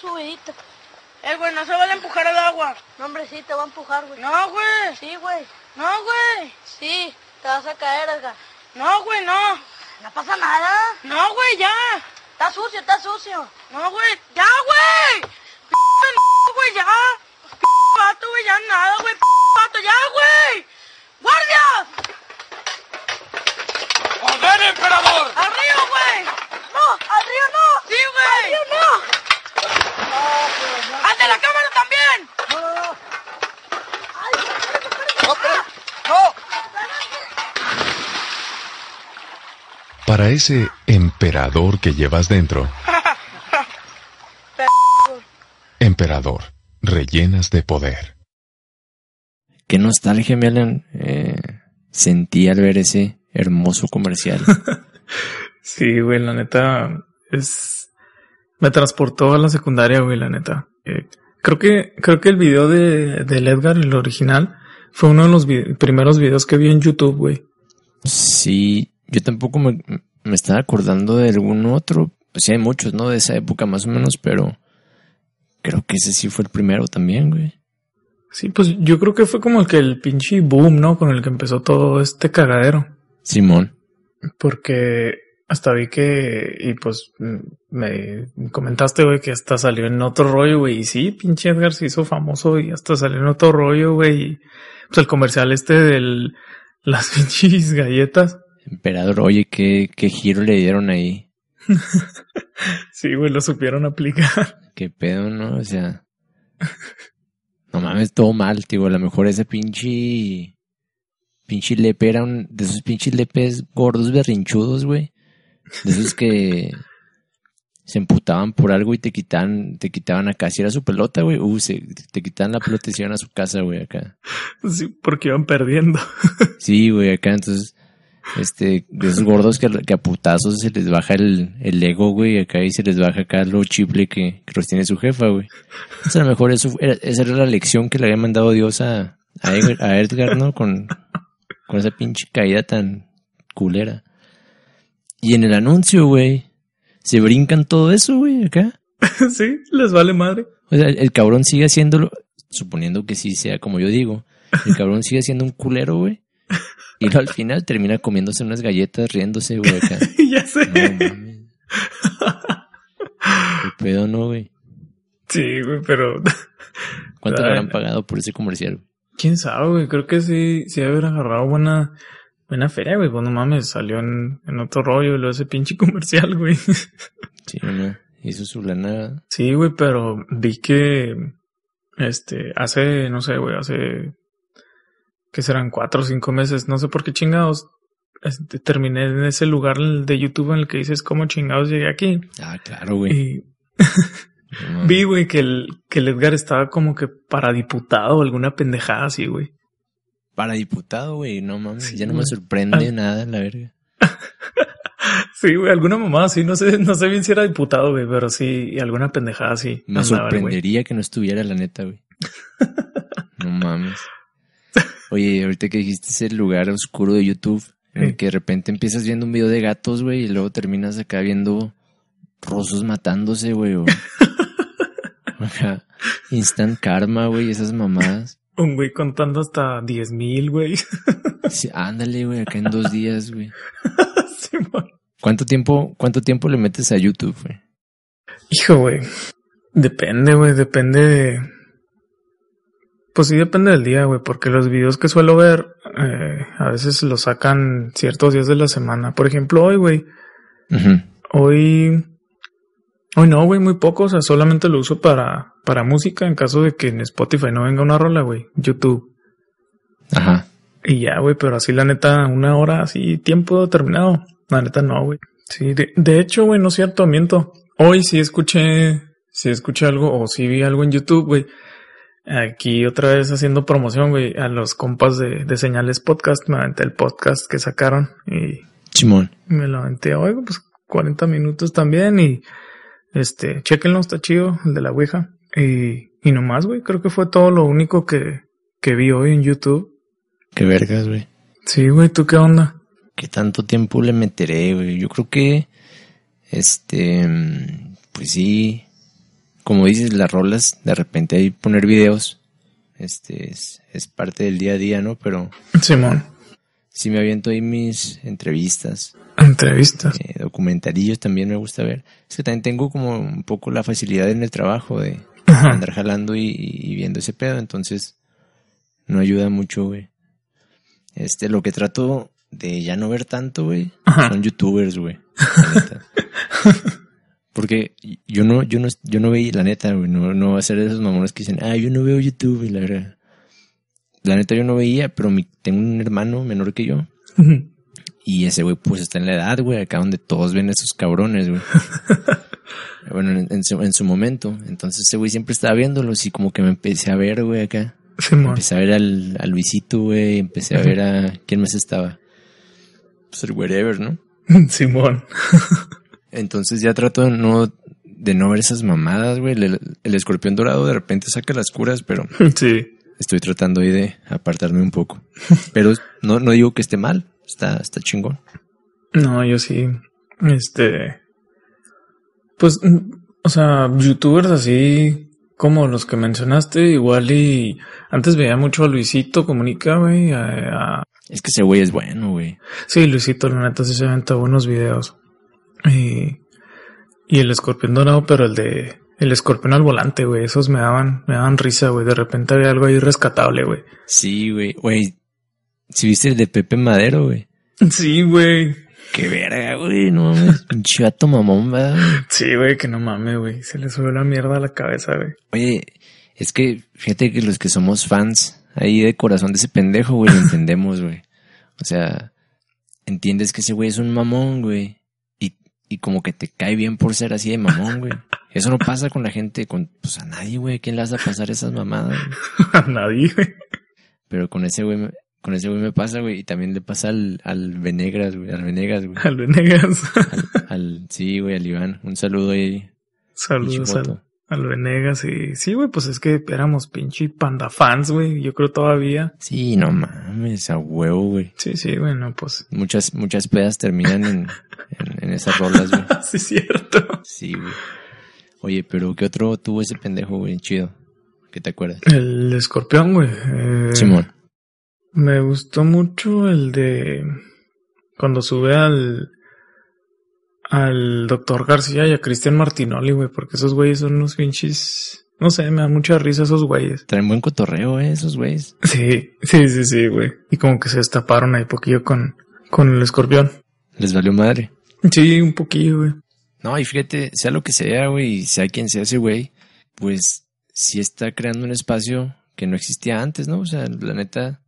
Subidita. Eh, güey, no se vale empujar el agua. No, hombre, sí, te va a empujar, güey. No, güey. Sí, güey. No, güey. Sí, te vas a caer, Edgar. No, güey, no. No pasa nada. No, güey, ya. Está sucio, está sucio. No, güey. Ya, güey. P güey, ya. P pato, güey, ya nada, güey. P pato, ya, güey. ¡Guardia! ¡Joder, emperador! ¡Al río, güey! No, al río no. ¡Sí, güey! Al río no. ¡Al de la cámara también! No, no, no. Ay, espérate, espérate. ¡No, pero- no! Para ese emperador que llevas dentro. Emperador, rellenas de poder. Qué nostalgia me Alan, eh, sentí al ver ese hermoso comercial. Sí, güey, la neta es me transportó a la secundaria, güey, la neta. Eh, creo que creo que el video de del Edgar, el original, fue uno de los vi- primeros videos que vi en YouTube, güey. sí, yo tampoco me, me estaba acordando de algún otro. O sea, hay muchos, ¿no? De esa época más o menos, pero creo que ese sí fue el primero también, güey. Sí, pues yo creo que fue como el que el pinche boom, ¿no? Con el que empezó todo este cagadero. Simón. Porque hasta vi que, y pues mm, me comentaste, güey, que hasta salió en otro rollo, güey. Y sí, pinche Edgar se hizo famoso y hasta salió en otro rollo, güey. Pues el comercial este del, las pinches galletas. Emperador, oye, qué, qué giro le dieron ahí. Sí, güey, lo supieron aplicar. Qué pedo, ¿no? O sea. No mames, todo mal, tío. A lo mejor ese pinche. Pinche lepe era un. De esos pinches lepes gordos berrinchudos, güey. De esos que. Se emputaban por algo y te quitaban, te quitaban acá. Si era su pelota, güey, uh, se, te quitaban la pelota y se iban a su casa, güey, acá. Sí, porque iban perdiendo. Sí, güey, acá entonces, este, de esos gordos que, que a putazos se les baja el, el ego, güey, acá y se les baja acá lo chiple que, que los tiene su jefa, güey. Entonces, a lo mejor eso era, esa era la lección que le había mandado Dios a, a, Edgar, a Edgar, ¿no? Con, con esa pinche caída tan culera. Y en el anuncio, güey, se brincan todo eso, güey, acá. sí, les vale madre. O sea, el, el cabrón sigue haciéndolo, suponiendo que sí sea como yo digo, el cabrón sigue siendo un culero, güey. Y al final termina comiéndose unas galletas, riéndose, güey, acá. ya sé. No mames. ¿Qué pedo, no, güey? Sí, güey, pero ¿Cuánto le habrán pagado por ese comercial? quién sabe, güey. Creo que sí, sí haber agarrado buena, buena feria, güey. Pues no mames, salió en, en otro rollo, lo ese pinche comercial, güey. Sí, no. Hizo su lana. Sí, güey, pero vi que, este, hace, no sé, güey, hace, que serán cuatro o cinco meses, no sé por qué chingados, este, terminé en ese lugar de YouTube en el que dices cómo chingados llegué aquí. Ah, claro, güey. Y No vi, güey, que el, que el Edgar estaba como que para diputado o alguna pendejada así, güey. Para diputado, güey. No mames. Sí, ya no me sorprende nada, la verga. Sí, güey, alguna mamá así, no sé, no sé bien si era diputado, güey, pero sí, alguna pendejada así. Me andaba el güey. sorprendería que no estuviera, la neta, güey. No mames. Oye, ahorita que dijiste ese lugar oscuro de YouTube, en el Sí. que de repente empiezas viendo un video de gatos, güey, y luego terminas acá viendo rosos matándose, güey, o... Instant karma, güey, esas mamadas. Un güey contando hasta diez mil, güey. Sí, ándale, güey, acá en dos días, güey. ¿Cuánto tiempo, cuánto tiempo le metes a YouTube, güey? Hijo, güey. Depende, güey, depende de... Pues sí, depende del día, güey, porque los videos que suelo ver eh, a veces los sacan ciertos días de la semana. Por ejemplo, hoy, güey. Hoy... Hoy no, güey, muy poco. O sea, solamente lo uso para, para música en caso de que en Spotify no venga una rola, güey. YouTube. Ajá. Y ya, güey, pero así la neta, una hora, así, tiempo determinado. La neta no, güey. Sí, de, de hecho, güey, no es cierto, miento. Hoy sí escuché sí escuché algo o sí vi algo en YouTube, güey. Aquí otra vez haciendo promoción, güey, a los compas de, de Señales Podcast. Me aventé el podcast que sacaron y Simón. me lo aventé, oigo, pues 40 minutos también y este, chequenlo, está chido, el de la Ouija. Y, y nomás, güey, creo que fue todo lo único que, que vi hoy en YouTube. Qué vergas, güey. Sí, güey, ¿tú qué onda? ¿Qué tanto tiempo le meteré, güey? Yo creo que, este, pues sí, como dices, las rolas, de repente hay poner videos, este, es, es parte del día a día, ¿no? Pero Simón, sí me aviento ahí mis entrevistas, entrevistas. eh, documentarillos también me gusta ver. Es que también tengo como un poco la facilidad en el trabajo de Ajá. andar jalando y, y viendo ese pedo, entonces no ayuda mucho, güey. Este, lo que trato de ya no ver tanto, güey, son youtubers, güey. Porque yo no, yo no, yo no veía, la neta, güey, no, no va a ser de esos mamones que dicen, ah, yo no veo YouTube, y la verdad. La neta yo no veía, pero mi, tengo un hermano menor que yo, y ese güey, pues está en la edad, güey, acá donde todos ven a esos cabrones, güey. bueno, en, en su, en su momento. Entonces ese güey siempre estaba viéndolos y como que me empecé a ver, güey, acá. Empecé a ver al, a Luisito, güey. Empecé a ver a... ¿Quién más estaba? Pues el wherever, ¿no? Simón. Entonces ya trato de no, de no ver esas mamadas, güey. El, el escorpión dorado de repente saca las curas, pero Sí. Estoy tratando ahí de apartarme un poco. Pero no, no digo que esté mal. Está, está chingón. No, yo sí. Este. Pues, mm, o sea, youtubers así como los que mencionaste, igual y antes veía mucho a Luisito Comunica, güey. A- Es que ese güey es bueno, güey. Sí, Luisito, la neta, sí se aventa buenos videos. Y, y el escorpión dorado, pero el de el escorpión al volante, güey. Esos me daban, me daban risa, güey. De repente había algo ahí rescatable, güey. Sí, güey. Güey, si viste el de Pepe Madero, güey. Sí, güey. Qué verga, güey. No mames. Pinche vato mamón, ¿verdad, güey? Sí, güey, que no mames, güey. Se le sube la mierda a la cabeza, güey. Oye, es que fíjate que los que somos fans ahí de corazón de ese pendejo, güey, lo entendemos, güey. O sea, entiendes que ese güey es un mamón, güey. Y, y como que te cae bien por ser así de mamón, güey. Eso no pasa con la gente, con pues a nadie, güey. ¿Quién le a pasar esas mamadas? güey? A nadie, güey. Pero con ese güey, me- con ese güey me pasa, güey. Y también le pasa al, al Venegas, güey. Al Venegas, güey. Al Venegas. Al, al- sí, güey, al Iván. Un saludo ahí. Saludos al, al Venegas. Y sí, güey, pues es que éramos pinche panda fans, güey. Yo creo todavía. Sí, no mames, a huevo, güey. Sí, sí, bueno, pues. Muchas, muchas pedas terminan en, en, en esas rolas, güey. Sí, es cierto. Sí, güey. Oye, pero ¿qué otro tuvo ese pendejo, güey? Chido. ¿Qué te acuerdas? El escorpión, güey. eh, Simón. Me gustó mucho el de cuando sube al al doctor García y a Cristian Martinoli, güey, porque esos güeyes son unos pinches, no sé, me da mucha risa esos güeyes. Traen buen cotorreo, eh, esos güeyes. Sí, sí, sí, sí, güey. Y como que se destaparon ahí poquillo con con el escorpión. Les valió madre. Sí, un poquillo, güey. No, y fíjate, sea lo que sea, güey, sea quien sea ese güey, pues sí está creando un espacio que no existía antes, ¿no? O sea, la neta,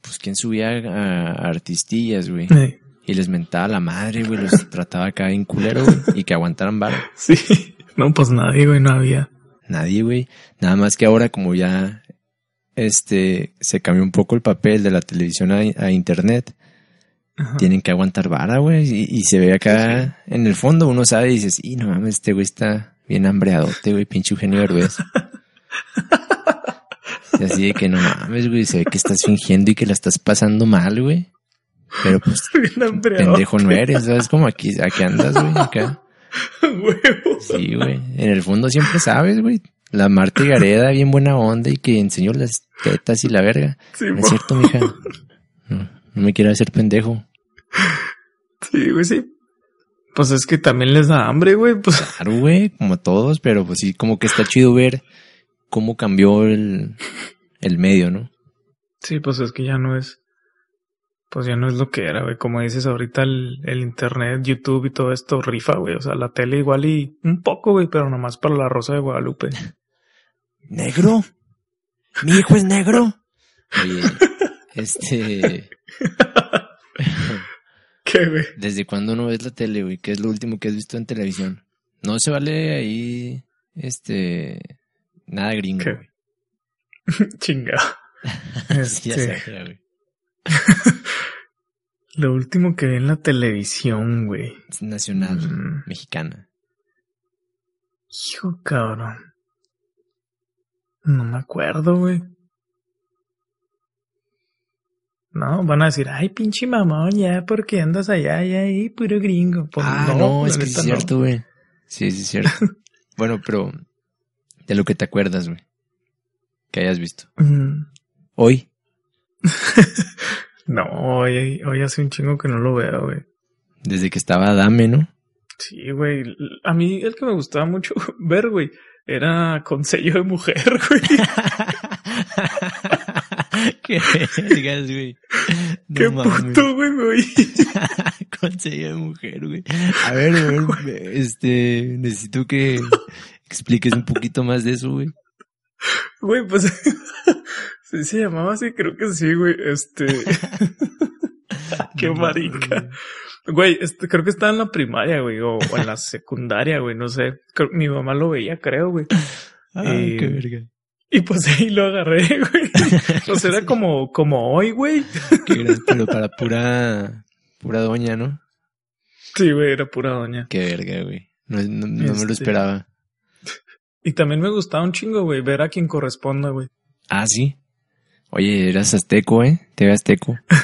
pues quién subía a, a artistillas, güey. Y les mentaba la madre, güey, los trataba acá en culero, güey, y que aguantaran vara. Sí, no, pues nadie, güey, no había. Nadie, güey. Nada más que ahora como ya este se cambió un poco el papel de la televisión a, a internet, Ajá. tienen que aguantar vara, güey. Y, y se ve acá en el fondo, uno sabe y dices, y no mames, este güey está bien hambreadote, güey, pinche Eugenio Derbez. Y así de que no mames, güey, se ve que estás fingiendo y que la estás pasando mal, güey. Pero pues Bien pendejo no eres, ¿sabes? Como aquí, aquí andas, güey, acá. Sí, güey. En el fondo siempre sabes, güey. La Marta Gareda, bien buena onda y que enseñó las tetas y la verga. Sí, No es cierto, mija. No, no me quiero hacer pendejo. Sí, güey, sí. Pues es que también les da hambre, güey, pues. Claro, güey, como todos, pero pues sí, como que está chido ver cómo cambió el, el medio, ¿no? Sí, pues es que ya no es. Pues ya no es lo que era, güey. Como dices ahorita, el, el internet, YouTube y todo esto rifa, güey. O sea, la tele igual y un poco, güey, pero nomás para la Rosa de Guadalupe. ¿Negro? ¿Mi hijo es negro? Oye, este... ¿Qué, güey? ¿Desde cuándo no ves la tele, güey? ¿Qué es lo último que has visto en televisión? No se vale ahí este, nada gringo, ¿Qué? güey. Chingado. Sí, ya Este, sabía, güey. lo último que vi en la televisión, güey. Es nacional, Mm. mexicana. Hijo, cabrón. No me acuerdo, güey. No, van a decir, ay, pinche mamón, ya, porque andas allá, ya, ahí, puro gringo. Pues ah, no, es que es no. cierto, güey. Sí, sí es cierto. bueno, pero de lo que te acuerdas, güey. Que hayas visto. Mm, Hoy. No, hoy, hoy hace un chingo que no lo veo, güey. Desde que estaba Dame, ¿no? Sí, güey. A mí el que me gustaba mucho ver, güey, era con sello de mujer, güey. Qué vergas, güey. No Qué mames. puto, güey, me oí. Con sello de mujer, güey. A ver, a ver, este, necesito que expliques un poquito más de eso, güey. Güey, pues sí se llamaba así, creo que sí, güey. Este. Qué No mames, marica. Güey, este, creo que estaba en la primaria, güey, o, o en la secundaria, güey, no sé. Creo- mi mamá lo veía, creo, güey. Ay, Eh, qué verga. Y pues ahí lo agarré, güey. O sea, era como, como hoy, güey. Qué gran- pero para pura, pura doña, ¿no? Sí, güey, era pura doña. Qué verga, güey. No, no- no me lo Este- esperaba. Y también me gustaba un chingo, güey, ver a quien corresponda, güey. Ah, sí. Oye, eras azteco, ¿eh? Te ves azteco.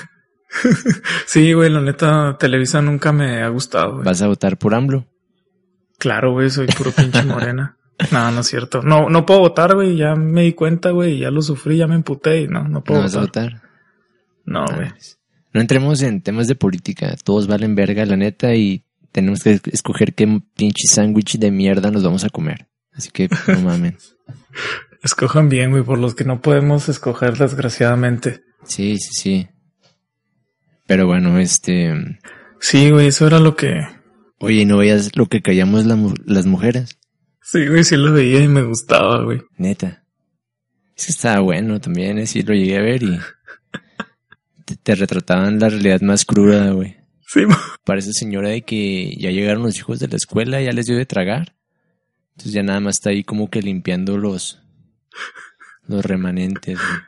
Sí, güey, la neta, Televisa nunca me ha gustado, güey. ¿Vas a votar por AMLO? Claro, güey, soy puro pinche morena. No, no es cierto. No, no puedo votar, güey. Ya me di cuenta, güey. Ya lo sufrí, ya me emputé y no, no ¿No puedo vas a votar. votar? No, güey. Mames. No entremos en temas de política. Todos valen verga, la neta, y tenemos que escoger qué pinche sándwich de mierda nos vamos a comer. Así que no mamen. Escojan bien, güey, por los que no podemos escoger, desgraciadamente. Sí, sí, sí. Pero bueno, este... Sí, güey, eso era lo que. Oye, ¿no veías lo que callamos la las mujeres? Sí, güey, sí lo veía y me gustaba, güey. Neta. Es que estaba bueno también, ¿eh? Sí, lo llegué a ver y... Te, te retrataban la realidad más cruda, güey. Sí, Parece señora de que ya llegaron los hijos de la escuela, ya les dio de tragar. Entonces ya nada más está ahí como que limpiando los... Los remanentes, güey.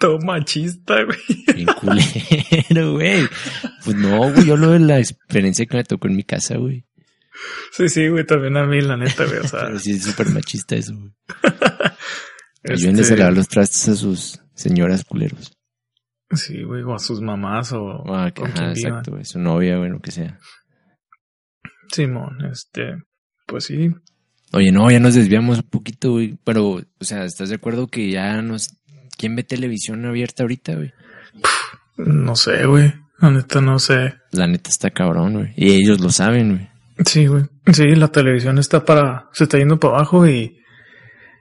todo machista, güey. Bien culero, güey. Pues no, güey, yo lo de la experiencia que me tocó en mi casa, güey. Sí, sí, güey, también a mí, la neta, güey. O sea, Pero sí es súper machista eso, güey. este, Ayúdenles a lavar los trastes a sus señoras culeros. Sí, güey, o a sus mamás o Ah, que- ajá, exacto, güey. Su novia, güey, lo que sea. Simón, este, pues sí. Oye, no, ya nos desviamos un poquito, güey. Pero, o sea, ¿estás de acuerdo que ya nos... ¿Quién ve televisión abierta ahorita, güey? No sé, güey. La neta, no sé. La neta está cabrón, güey. Y ellos lo saben, güey. Sí, güey. Sí, la televisión está para, se está yendo para abajo y,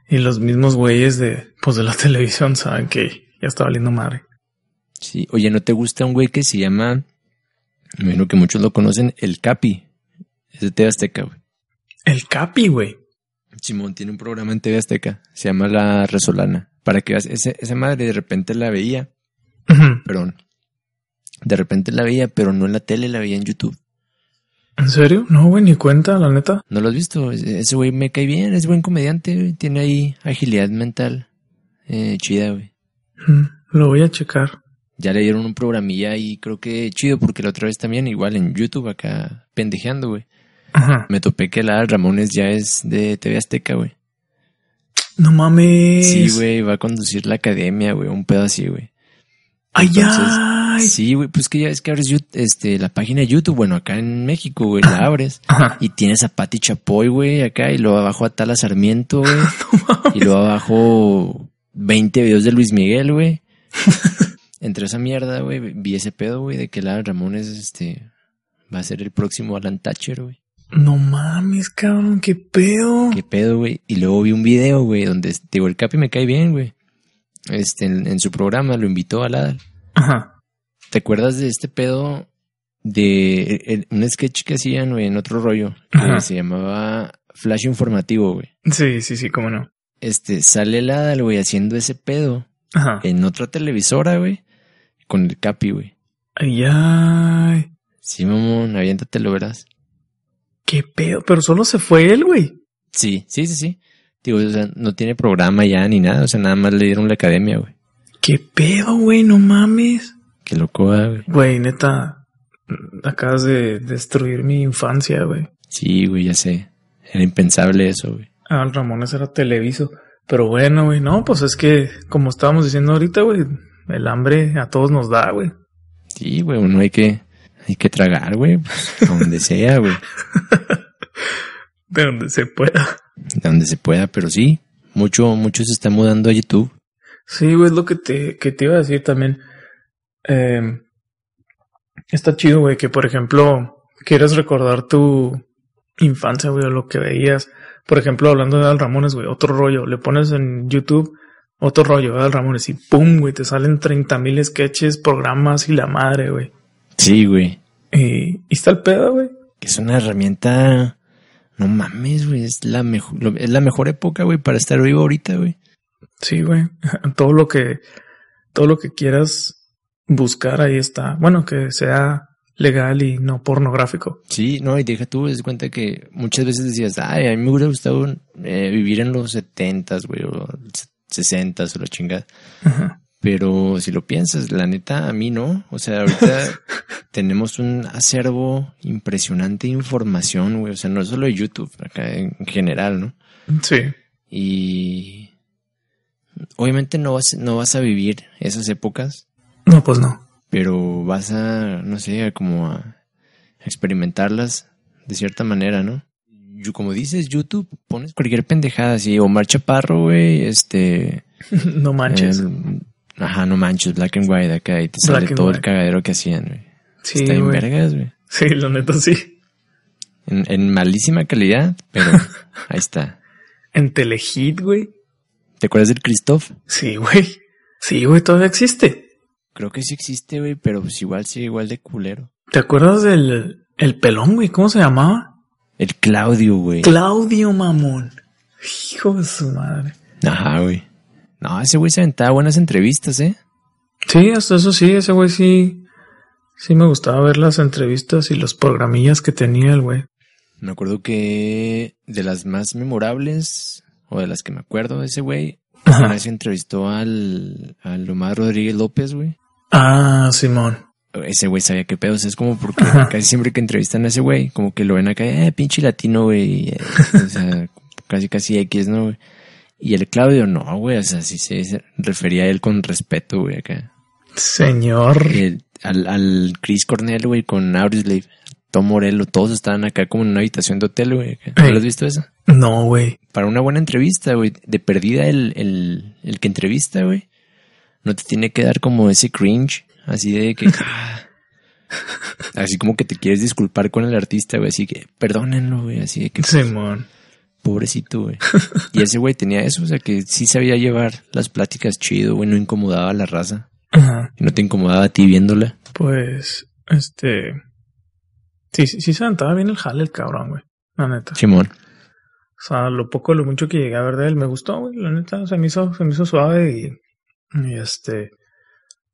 y los mismos güeyes de, pues de la televisión saben que ya está valiendo madre. Sí. Oye, ¿no te gusta un güey que se llama... Me imagino que muchos lo conocen, el Capi. Es de TV Azteca, güey. El Capi, güey. Simón tiene un programa en TV Azteca. Se llama La Resolana. Para que veas, ese, esa madre de repente la veía. Perdón. De repente la veía, pero no en la tele, la veía en YouTube. ¿En serio? No, güey, ni cuenta, la neta. ¿No lo has visto? Ese güey me cae bien, es buen comediante, güey. Tiene ahí agilidad mental. Eh, chida, güey. Mm, Lo voy a checar. Ya le dieron un programilla y creo que chido porque la otra vez también, igual en YouTube acá pendejeando, güey. Ajá. Me topé que la Ramones ya es de TV Azteca, güey. No mames. Sí, güey, va a conducir la academia, güey, un pedo así, güey. Ay, Entonces, ay. Sí, güey, pues que ya es que abres este, la página de YouTube, bueno, acá en México, güey, la abres Ajá. y tienes a Pati Chapoy, güey, acá y luego abajo a Tala Sarmiento, güey. y luego abajo 20 videos de Luis Miguel, güey. Entre esa mierda, güey, vi ese pedo, güey, de que la Ramones, este, va a ser el próximo Alan Thatcher, güey. No mames, cabrón, qué pedo. ¿Qué pedo, güey? Y luego vi un video, güey, donde, digo, el Capi me cae bien, güey. Este, en, en su programa lo invitó a la... Ajá. ¿Te acuerdas de este pedo de el- un sketch que hacían, güey, en otro rollo? Que se llamaba Flash Informativo, güey. Sí, sí, sí, cómo no. Este, sale el Adal, güey, haciendo ese pedo Ajá. en otra televisora, güey, con el Capi, güey. Ay, ay. Sí, mamón, aviéntate, lo verás. Qué pedo. Pero solo se fue él, güey. Sí, sí, sí, sí. Digo, o sea, no tiene programa ya ni nada, o sea, nada más le dieron la academia, güey. ¿Qué pedo, güey? No mames. Qué loco, ah, güey. Güey, neta, acabas de destruir mi infancia, güey. Sí, güey, ya sé. Era impensable eso, güey. Al Ramones era televiso. Pero bueno, güey, no, pues es que, como estábamos diciendo ahorita, güey, el hambre a todos nos da, güey. Sí, güey, uno hay que, hay que tragar, güey, pues, donde sea, güey. De donde se pueda. De donde se pueda, pero sí, mucho, mucho se está mudando a YouTube. Sí, güey, es lo que te, que te iba a decir también. Eh, está chido, güey, que por ejemplo, quieres recordar tu infancia, güey, o lo que veías. Por ejemplo, hablando de Al Ramones, güey, otro rollo. Le pones en YouTube otro rollo de Al Ramones y pum, güey, te salen 30 mil sketches, programas y la madre, güey. Sí, güey. Y, y está el pedo, güey. Que es una herramienta, no mames, güey, es la mejor, es la mejor época, güey, para estar vivo ahorita, güey. Sí, güey. Todo lo que, todo lo que quieras buscar ahí está. Bueno, que sea legal y no pornográfico. Sí, no, y deja tú, es cuenta que muchas veces decías, ay, a mí me hubiera gustado eh, vivir en los setentas, güey, o sesentas o la chingada. Ajá. Pero si lo piensas, la neta, a mí no. O sea, ahorita tenemos un acervo impresionante de información, güey. O sea, no solo de YouTube, acá en general, ¿no? Sí. Y obviamente no vas, no vas a vivir esas épocas, No, pues no. pero vas a, no sé, a como a experimentarlas de cierta manera, ¿no? Yo, como dices, YouTube, pones cualquier pendejada así, Omar Chaparro, güey, este... no manches. el- ajá, no manches, Black and White acá, y te sale Black todo el cagadero que hacían, güey. sí, Está en vergas, güey. Sí, la neta sí. En, en malísima calidad, pero ahí está. En Telehit, güey. ¿Te acuerdas del Christoph? Sí, güey. Sí, güey, todavía existe. Creo que sí existe, güey, pero pues igual sigue igual de culero. ¿Te acuerdas del el pelón, güey? ¿Cómo se llamaba? El Claudio, güey. Claudio Mamón. Hijo de su madre. Ajá, güey. No, ese güey se aventaba buenas entrevistas, ¿eh? Sí, hasta eso sí, ese güey sí. Sí me gustaba ver las entrevistas y los programillas que tenía el güey. Me acuerdo que de las más memorables, o de las que me acuerdo de ese güey, una vez entrevistó al, al Omar Rodríguez López, güey. Ah, Simón. Ese güey sabía qué pedos. Es como porque Ajá. casi siempre que entrevistan a ese güey, como que lo ven acá, eh, pinche latino, güey. eh, o sea, casi casi X, ¿no, güey? Y el Claudio, no, güey. O sea, sí se refería a él con respeto, güey, acá. Señor. El- al, al Chris Cornell, güey, con Audioslave, Tom Morello, todos estaban acá como en una habitación de hotel, güey. ¿No lo has visto eso? No, güey. Para una buena entrevista, güey, de perdida el, el, el que entrevista, güey, no te tiene que dar como ese cringe, así de que... ah, así como que te quieres disculpar con el artista, güey, así que perdónenlo, güey, así de que Simón. pobrecito, güey. Y ese güey tenía eso, o sea, que sí sabía llevar las pláticas chido, güey, no incomodaba a la raza. Ajá. Y no te incomodaba a ti viéndola. Pues, este. Sí, sí, sí se aventaba bien el jale el cabrón, güey. La neta. Simón. O sea, lo poco, lo mucho que llegué a ver de él me gustó, güey. La neta, se me hizo, se me hizo suave y, y este.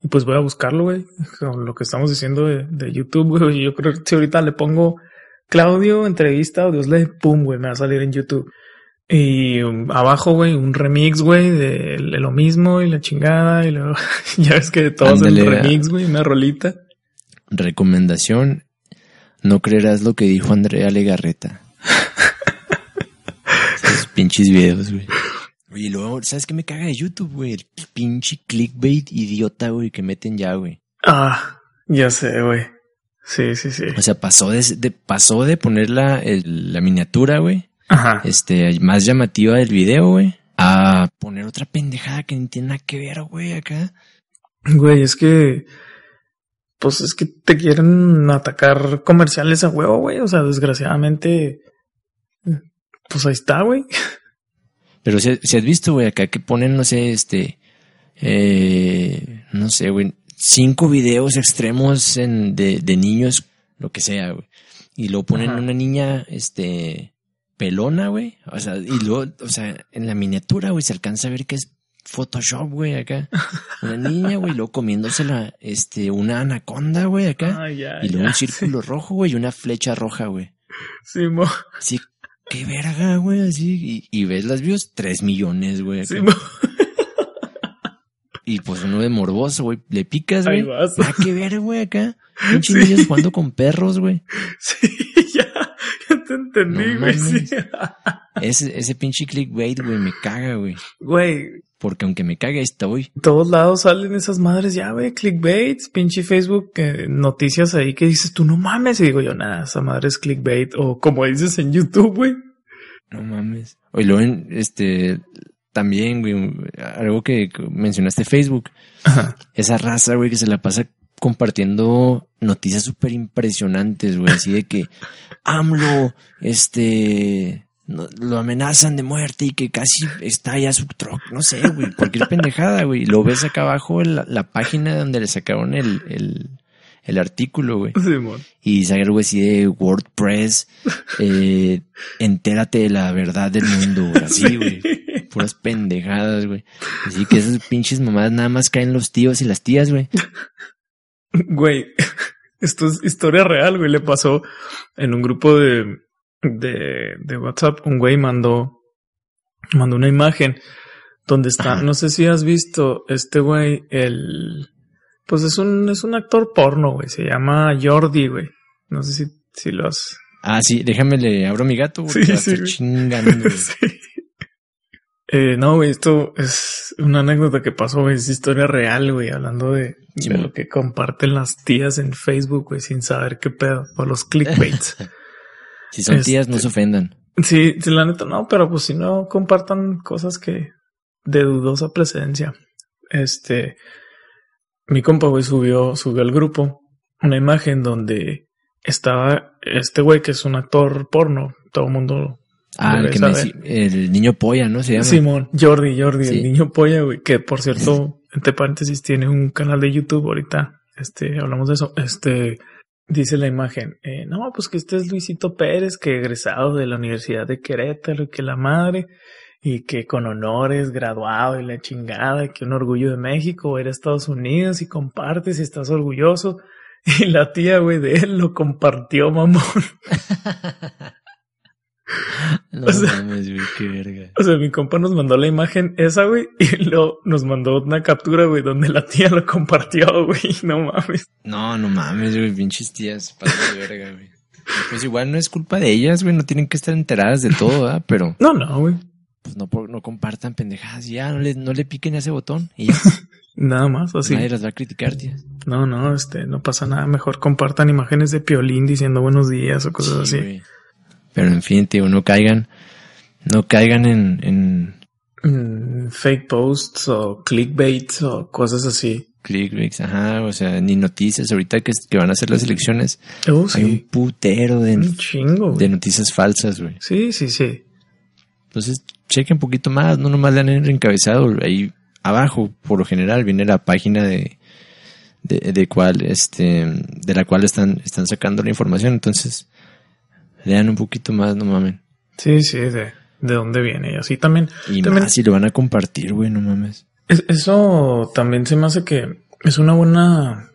Y pues voy a buscarlo, güey. Con lo que estamos diciendo de, de YouTube, güey. Yo creo que si ahorita le pongo Claudio, entrevista o Dios le pum, güey, me va a salir en YouTube. Y um, abajo, güey, un remix, güey, de, de lo mismo y la chingada. Y luego, ya ves que todos en Ándale, remix, güey, una rolita. Recomendación. No creerás lo que dijo Andrea Legarreta. Esos pinches videos, güey. Oye, y luego, ¿sabes qué me caga de YouTube, güey? El pinche clickbait idiota, güey, que meten ya, güey. Ah, ya sé, güey. Sí, sí, sí. O sea, pasó de, de- pasó de poner la, el- la miniatura, güey, Ajá. este, más llamativa del video, güey, a poner otra pendejada que no tiene nada que ver, güey, acá. Güey, es que. Pues es que te quieren atacar comerciales a huevo, güey. O sea, desgraciadamente. Pues ahí está, güey. Pero si, si has visto, güey, acá que ponen, no sé, este, eh, no sé, güey, cinco videos extremos en, de, de niños, lo que sea, güey. Y luego ponen Ajá. una niña, este, pelona, güey. O sea, y luego, o sea, en la miniatura, güey, se alcanza a ver que es Photoshop, güey, acá. Una niña, güey, luego comiéndosela, este, una anaconda, güey, acá. Ya, y luego ya, un círculo rojo, güey, y una flecha roja, güey. Sí, mo. Sí, qué verga, güey, así. Y, y ves las views, 3 millones, güey. Sí, Y pues uno de morboso, güey, le picas, Ahí güey. vas. Ah, qué verga, güey, acá. Pinches Sí. jugando con perros, güey. sí, ya te entendí, No güey. Sí. Ese, ese pinche clickbait, güey, me caga, güey. Güey, Porque aunque me cague, estoy. todos lados salen esas madres ya, güey, clickbaits, pinche Facebook, eh, noticias ahí que dices tú, no mames. Y digo yo, nada, esa madre es clickbait. O como dices en YouTube, güey. No mames. Oye, luego, en, este, también, güey, algo que mencionaste Facebook. Ajá. Esa raza, güey, que se la pasa compartiendo noticias súper impresionantes, güey. Así de que AMLO, este, no- lo amenazan de muerte y que casi estalla su truck. No sé, güey, cualquier pendejada, güey. Lo ves acá abajo en la, la página donde le sacaron el, el, el artículo, güey. Y sale algo así de WordPress, eh, entérate de la verdad del mundo, güey. Así, güey. Puras pendejadas, güey. Así que esas pinches mamadas nada más caen los tíos y las tías, güey. Güey, esto es historia real, güey. Le pasó en un grupo de, de, de WhatsApp. Un güey mandó, mandó una imagen donde está, Ajá. no sé si has visto este güey, el, pues es un, es un actor porno, güey. Se llama Jordi, güey. No sé si, si lo has. Ah, sí, déjame le abro mi gato, güey. Sí, chingando. Sí. Eh, no, güey, esto es una anécdota que pasó, güey. Es historia real, güey. Hablando de, Sí, de man. lo que comparten las tías en Facebook, güey, sin saber qué pedo. O los clickbaits. Si son tías, no Este- se ofendan. Sí, la neta no, pero pues si no compartan cosas que de dudosa presencia. Este, mi compa, güey, subió, subió al grupo una imagen donde estaba este güey que es un actor porno. Todo el mundo. Ah, el que me el niño polla, ¿no? Se llama. Simón, Jordi, Jordi, Sí. el niño polla, güey, que por cierto, entre paréntesis, tiene un canal de YouTube ahorita. Este, hablamos de eso. Este, dice la imagen, eh, no, pues que este es Luisito Pérez, que egresado de la Universidad de Querétaro, y que la madre, y que con honores, graduado y la chingada, y que un orgullo de México, ir a Estados Unidos y compartes y estás orgulloso. Y la tía, güey, de él lo compartió, mamón. No O sea- mames, güey, qué verga. O sea, mi compa nos mandó la imagen esa, güey, y luego nos mandó una captura, güey, donde la tía lo compartió, güey. No mames. No, no mames, güey, pinches tías, pasan de verga, güey. Pues igual no es culpa de ellas, güey, no tienen que estar enteradas de todo, ¿verdad? Pero No, no, güey. pues no, no compartan pendejadas, ya, no le, no le piquen a ese botón y ya, Nada más, así. nadie las va a criticar, tías. No, no, este, no pasa nada. Mejor compartan imágenes de Piolín diciendo buenos días o cosas Sí, así. güey. Pero en fin, tío, no caigan, no caigan en, en fake posts o clickbaits o cosas así. clickbaits, ajá, o sea, ni noticias. Ahorita que, que van a hacer las elecciones, Oh, hay un sí. putero de, Un chingo, de noticias falsas, güey. Sí, sí, sí. Entonces, chequen un poquito más, no nomás le han encabezado. Ahí abajo, por lo general, viene la página de, de, de cuál, este, de la cual están, están sacando la información. Entonces, lean un poquito más, no mamen. Sí, sí, de, de dónde viene. Y así también. Y también más si lo van a compartir, güey, no mames. Es- Eso también se me hace que es una buena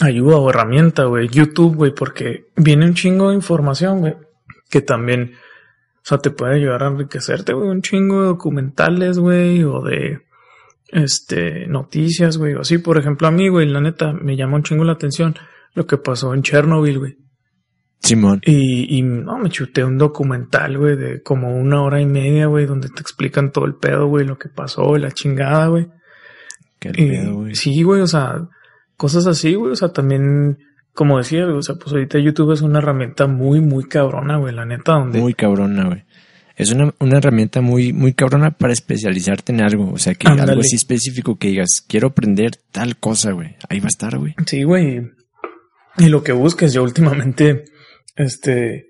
ayuda o herramienta, güey. YouTube, güey, porque viene un chingo de información, güey, que también, o sea, te puede ayudar a enriquecerte, güey. Un chingo de documentales, güey, o de, este, noticias, güey. O así, por ejemplo, a mí, güey, la neta, me llama un chingo la atención lo que pasó en Chernobyl, güey. Simón. Y, y no, me chuté un documental, güey, de como una hora y media, güey, donde te explican todo el pedo, güey, lo que pasó, la chingada, güey. Qué Y pedo, güey. sí, güey, o sea, cosas así, güey, o sea, también, como decía, güey, o sea, pues ahorita YouTube es una herramienta muy, muy cabrona, güey, la neta, donde... Muy cabrona, güey. Es una, una herramienta muy, muy cabrona para especializarte en algo. O sea, que Ándale. algo así específico que digas, quiero aprender tal cosa, güey. Ahí va a estar, güey. Sí, güey. Y lo que busques, yo últimamente, este,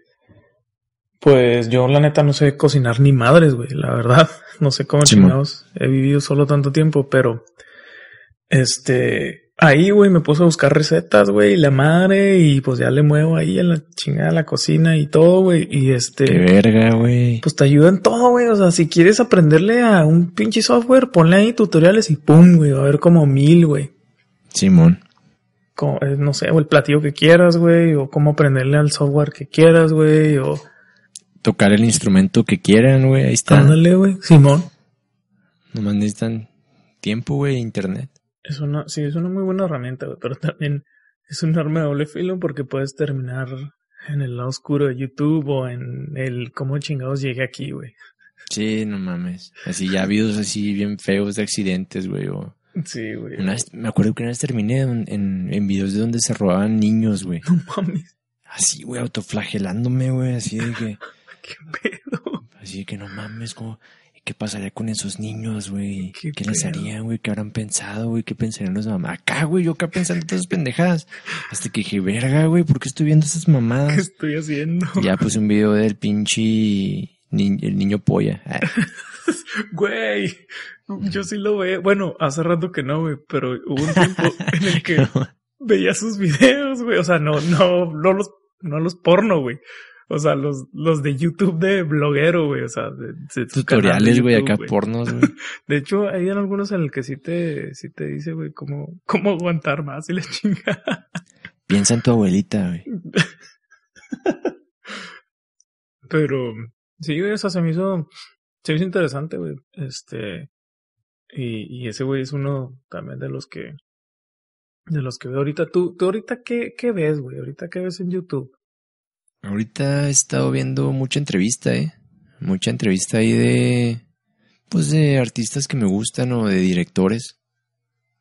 pues yo la neta no sé cocinar ni madres, güey, la verdad. No sé cómo chingados. He vivido solo tanto tiempo, pero, este, ahí, güey, me puse a buscar recetas, güey, la madre, y pues ya le muevo ahí en la chingada la cocina y todo, güey, y este... Qué verga, güey. Pues te ayuda en todo, güey. O sea, si quieres aprenderle a un pinche software, ponle ahí tutoriales y pum, güey. Va a haber como mil, güey. Simón. Como, eh, no sé, o el platillo que quieras, güey. O cómo aprenderle al software que quieras, güey. O tocar el instrumento que quieran, güey. Ahí está. Ándale, güey. Simón. Nomás necesitan tiempo, güey, e internet. Es una, sí, es una muy buena herramienta, güey, pero también es un arma de doble filo porque puedes terminar en el lado oscuro de YouTube o en el cómo chingados llegué aquí, güey. Sí, no mames. Así ya videos así bien feos de accidentes, güey. O Sí, güey. una vez- me acuerdo que una vez terminé en, en, en videos de donde se robaban niños, güey. No mames, Así, güey, autoflagelándome, güey. Así de que, qué pedo. así de que no mames, como, ¿qué pasaría con esos niños, güey? Qué ¿Qué, les harían, güey? ¿Qué habrán pensado, güey? ¿Qué pensarían los mamás? Acá, güey, yo acá pensando en todas esas pendejadas. Hasta que dije, verga, güey, ¿por qué estoy viendo esas ¿Qué mamadas? estoy haciendo? Y ya puse un video del pinche ni- el niño polla. Güey, yo sí lo veo. Bueno, hace rato que no, güey, pero hubo un tiempo en el que veía sus videos, güey. O sea, no, no, no los, no los porno, güey. O sea, los, los de YouTube de bloguero, güey. O sea, de, Tutoriales, güey, acá pornos, güey. De hecho, hay en algunos en el que sí te, sí te dice, güey, cómo, cómo aguantar más y la chingada. Piensa en tu abuelita, güey. Pero sí, güey, o sea, se me hizo, se hizo interesante, güey. Este, y, ese güey es uno también de los que, de los que veo ahorita. ¿Tú, tú ahorita qué, qué ves, güey? ¿Ahorita qué ves en YouTube? Ahorita he estado viendo mucha entrevista, eh. Mucha entrevista ahí de, pues de artistas que me gustan o de directores.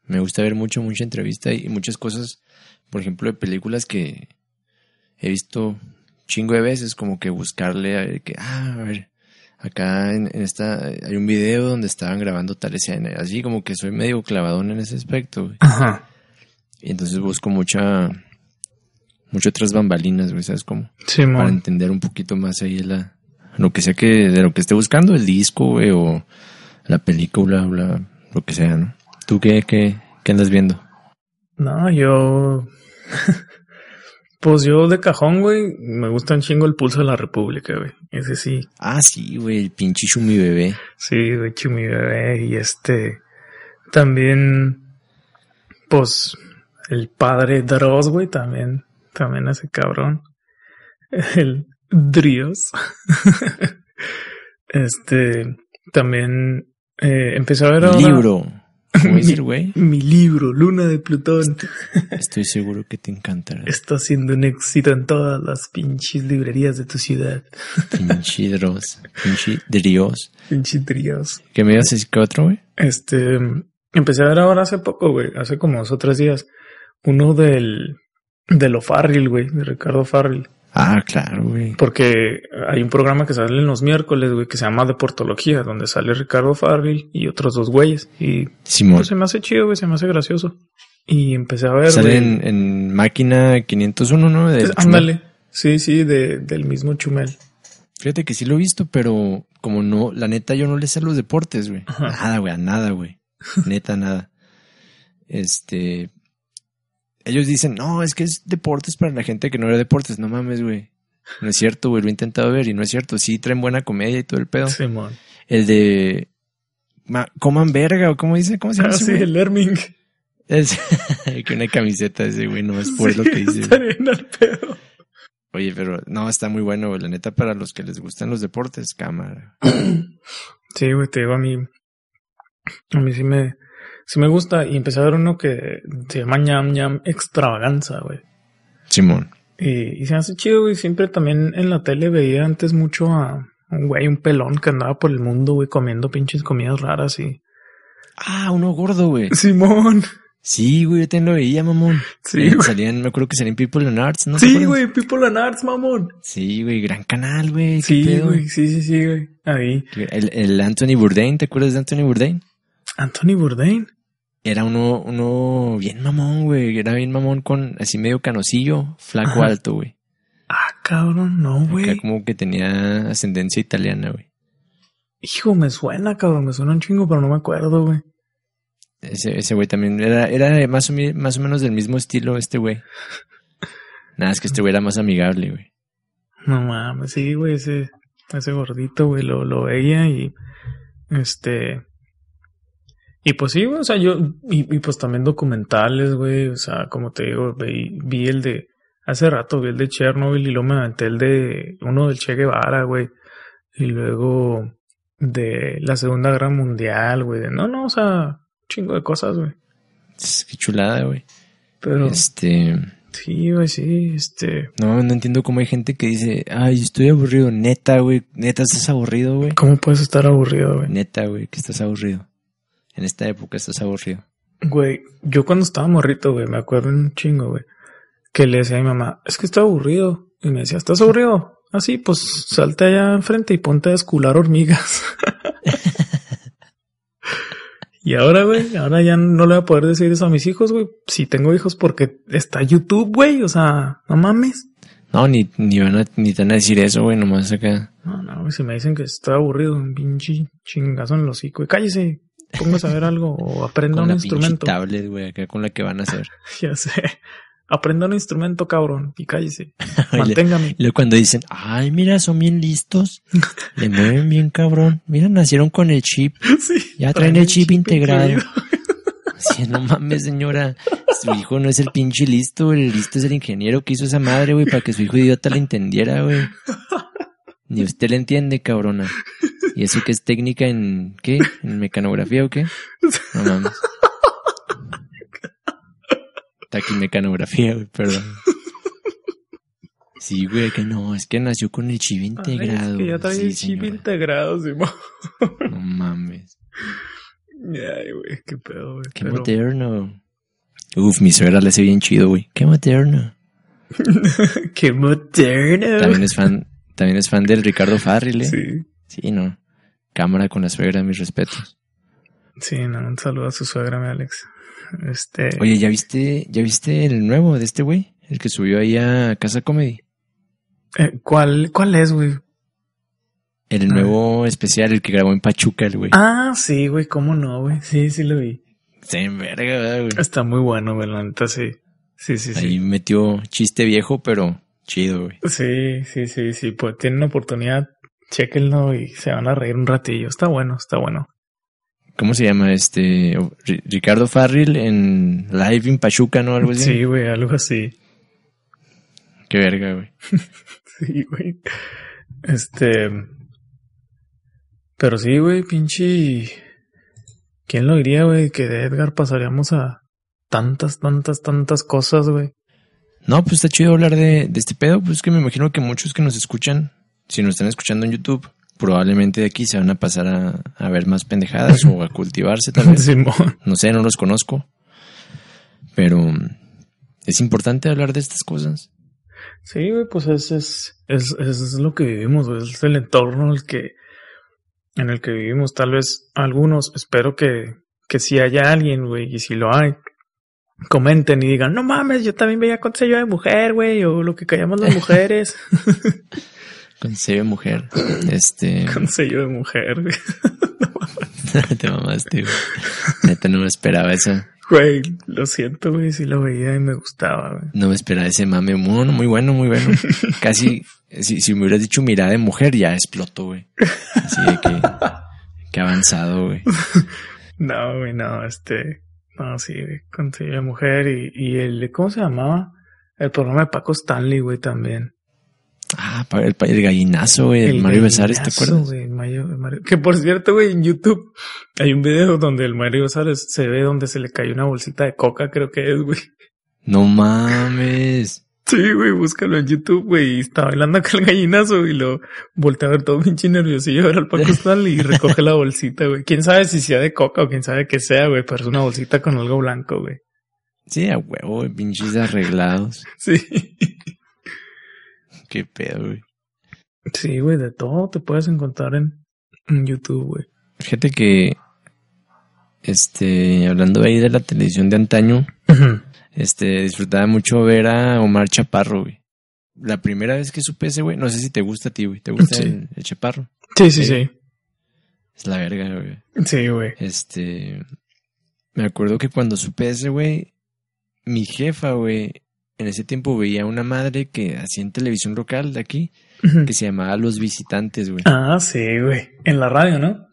Me gusta ver mucho, mucha entrevista y muchas cosas, por ejemplo, de películas que he visto chingo de veces, como que buscarle, a ver, que, ah, a ver, acá en, en esta, hay un video donde estaban grabando tal escena, así como que soy medio clavadón en ese aspecto, güey. Ajá. Y entonces busco mucha, mucho otras bambalinas, güey, ¿sabes cómo? Sí, para entender un poquito más ahí la, lo que sea que, de lo que esté buscando, el disco, güey, o la película, o la, lo que sea, ¿no? ¿Tú qué, qué, qué andas viendo? No, yo, pues yo de cajón, güey, me gusta un chingo el pulso de la República, güey. Ese sí, Ah, sí, güey, el pinche Shumi bebé. Sí, de hecho mi bebé y este también pues el padre Dross, güey, también también ese cabrón. El Drios. este también eh, empecé a ver ahora Libro. ¿Cómo dice el güey? mi libro Luna de Plutón Estoy seguro que te encantará. está siendo un éxito en todas las pinches librerías de tu ciudad. Pinche Dross. Pinche Drios. Pinche Drios. ¿Qué me decir que otro, güey? Este, empecé a ver ahora hace poco, güey, hace como dos o tres días, uno del, de lo Farril, güey, de Ricardo Farril. Ah, claro, güey. Porque hay un programa que sale en los miércoles, güey, que se llama Deportología, donde sale Ricardo Farril y otros dos güeyes. Y Simón. pues se me hace chido, güey, se me hace gracioso. Y empecé a ver, Sale en, en máquina 501, ¿no? Del Chumel. Ándale. Sí, sí, de, del mismo Chumel. Fíjate que sí lo he visto, pero como no, la neta yo no le sé a los deportes, güey. Ajá. Nada, güey, a nada, güey. Neta, nada. Este, ellos dicen, no, es que es deportes para la gente que no era deportes. No mames, güey. No es cierto, güey, lo he intentado ver y no es cierto. Sí traen buena comedia y todo el pedo. Simón. El de ma- coman verga o cómo dice, ¿cómo se Ah, llama? ese sí, güey? el Erming. Es que una camiseta ese güey, no es por Sí, lo que dice. pedo. Oye, pero no, está muy bueno, güey. La neta, para los que les gustan los deportes, cámara. Sí, güey, te digo, a mí, a mí sí me, sí me gusta. Y empecé a ver uno que se llama ñam ñam extravaganza, güey. Simón. Y, y se hace chido, güey. Siempre también en la tele veía antes mucho a un güey, un pelón que andaba por el mundo, güey, comiendo pinches comidas raras y... Ah, uno gordo, güey. Simón. Sí, güey, yo también lo veía, mamón. Sí, Eh, güey. salían, me acuerdo que salían People and Arts, ¿no? Sí, güey, People and Arts, mamón. Sí, güey, gran canal, güey. Sí, güey, sí, sí, sí, güey. Ahí. El, el Anthony Bourdain, ¿te acuerdas de Anthony Bourdain? Anthony Bourdain. Era uno, uno bien mamón, güey. Era bien mamón con así medio canosillo, flaco Ajá. alto, güey. Ah, cabrón, no, Acá güey. como que tenía ascendencia italiana, güey. Hijo, me suena, cabrón, me suena un chingo, pero no me acuerdo, güey. Ese, ese güey también era, era más o, más o menos del mismo estilo este güey. Nada, es que este güey era más amigable, güey. No mames, sí, güey, ese, ese gordito, güey, lo, lo veía y este. Y pues sí, güey, o sea, yo, y, y pues también documentales, güey, o sea, como te digo, vi, vi el de Hace rato vi el de Chernobyl y luego me aventé el de uno del Che Guevara, güey. Y luego de la Segunda Guerra Mundial, güey. De- No, no, o sea, chingo de cosas, güey. Qué chulada, güey. Pero Este. sí, güey, sí, este. No, no entiendo cómo hay gente que dice, ay, estoy aburrido. Neta, güey. Neta, estás aburrido, güey. ¿Cómo puedes estar aburrido, güey? Neta, güey, que estás aburrido. En esta época estás aburrido. Güey, yo cuando estaba morrito, güey, me acuerdo un chingo, güey, que le decía a mi mamá, es que estoy aburrido. Y me decía, ¿estás aburrido? Así, pues salte allá enfrente y ponte a escular hormigas. y ahora, güey, ahora ya no le voy a poder decir eso a mis hijos, güey. Si tengo hijos porque está YouTube, güey, o sea, no mames. No, ni, ni van a, ni te van a decir eso, güey, nomás acá. No, no, güey, si me dicen que estoy aburrido, un pinche chingazo en el hocico. Y cállese, póngase a ver algo o aprenda Con un la instrumento. tablet, güey, acá con la que van a hacer. Ya sé. Aprenda un instrumento, cabrón, y cállese. Manténgame. Y luego cuando dicen, ay, mira, son bien listos. Le mueven bien cabrón. Mira, nacieron con el chip. Sí, Ya traen el chip integrado. Sí, no mames, señora. Su hijo no es el pinche listo, el listo es el ingeniero que hizo esa madre, güey, para que su hijo idiota la entendiera, güey. Ni usted le entiende, cabrona. ¿Y eso qué es técnica en qué? ¿En mecanografía o qué? No mames. Taquimecanografía, güey, perdón. Sí, güey, que no, es que nació con el chip Ay, integrado. es que ya trae Sí, el chip señora. integrado, Simón. No mames. Ay, güey, qué pedo, güey. Qué Pero- moderno. Uf, mi suegra le hace bien chido, güey. Qué moderno. qué moderno. También es fan, también es fan del Ricardo Farril, ¿eh? Sí, Sí, no. Cámara con la suegra, mis respetos. sí, no, un saludo a su suegra, mi Alex. Este. Oye, ¿ya viste, ya viste el nuevo de este güey? El que subió ahí a Casa Comedy. eh, ¿cuál, ¿Cuál es, güey? El Ah. nuevo especial, el que grabó en Pachuca, el güey. Ah, sí, güey, cómo no, güey. Sí, sí lo vi. Está en verga, ¿verdad, güey. Está muy bueno, güey, la neta, sí. Sí, sí, Ahí sí. metió chiste viejo, pero chido, güey. Sí, sí, sí, sí. Pues tienen una oportunidad, chequenlo y se van a reír un ratillo. Está bueno, está bueno. ¿Cómo se llama este? Ri- Ricardo Farril en Live in Pachuca, ¿no? Algo así. Sí, güey, algo así. Qué verga, güey. Sí, güey. Este. Pero sí, güey, pinche. ¿Quién lo diría, güey? Que de Edgar pasaríamos a tantas, tantas, tantas cosas, güey. No, pues está chido hablar de, de este pedo. Pues es que me imagino que muchos que nos escuchan, si nos están escuchando en YouTube, probablemente de aquí se van a pasar a, a ver más pendejadas o a cultivarse tal vez. No sé, no los conozco. Pero es importante hablar de estas cosas. Sí, güey, pues es, es, es, es lo que vivimos, güey. Es el entorno el que, en el que vivimos. Tal vez algunos, espero que, que si haya alguien, güey, y si lo hay, comenten y digan, no mames, yo también veía consejo de mujer, güey, o lo que callamos las mujeres. Con sello de mujer. Este. consejo de mujer, te mamaste, güey. Neta, no me esperaba esa. Güey, lo siento, güey, si lo veía y me gustaba, güey. No me esperaba ese mame. Muy, muy bueno, muy bueno. Casi, si, si me hubieras dicho mirada de mujer, ya exploto, güey. Así de que, que avanzado, güey. No, güey, no, este, no, sí, güey, consejo de mujer y, y el, ¿cómo se llamaba? El programa de Paco Stanley, güey, también. Ah, el, gallinazo, güey. El Mario Besares, ¿te acuerdas? güey, el Mario- el Mario- Que por cierto, güey, en YouTube hay un video donde el Mario Besares se ve donde se le cayó una bolsita de coca, creo que es, güey. No mames. Sí, güey, búscalo en YouTube, güey. Y está bailando con el gallinazo y lo voltea a ver todo pinche nerviosillo a ver al Paco Stanley y recoge la bolsita, güey. Quién sabe si sea de coca o quién sabe que sea, güey, pero es una bolsita con algo blanco, güey. Sí, a huevo, güey. Pinches arreglados. Sí. Qué pedo, güey. Sí, güey, de todo te puedes encontrar en, en YouTube, güey. Fíjate que, este, hablando ahí de la televisión de antaño, este, disfrutaba mucho ver a Omar Chaparro, güey. La primera vez que supe ese, güey, no sé si te gusta a ti, güey. ¿Te gusta Sí. el, el Chaparro? Sí, sí, sí. Es la verga, güey. Sí, güey. Este, me acuerdo que cuando supe ese, güey, mi jefa, güey, en ese tiempo veía una madre que hacía en televisión local de aquí, que se llamaba Los Visitantes, güey. Ah, sí, güey. En la radio, ¿no?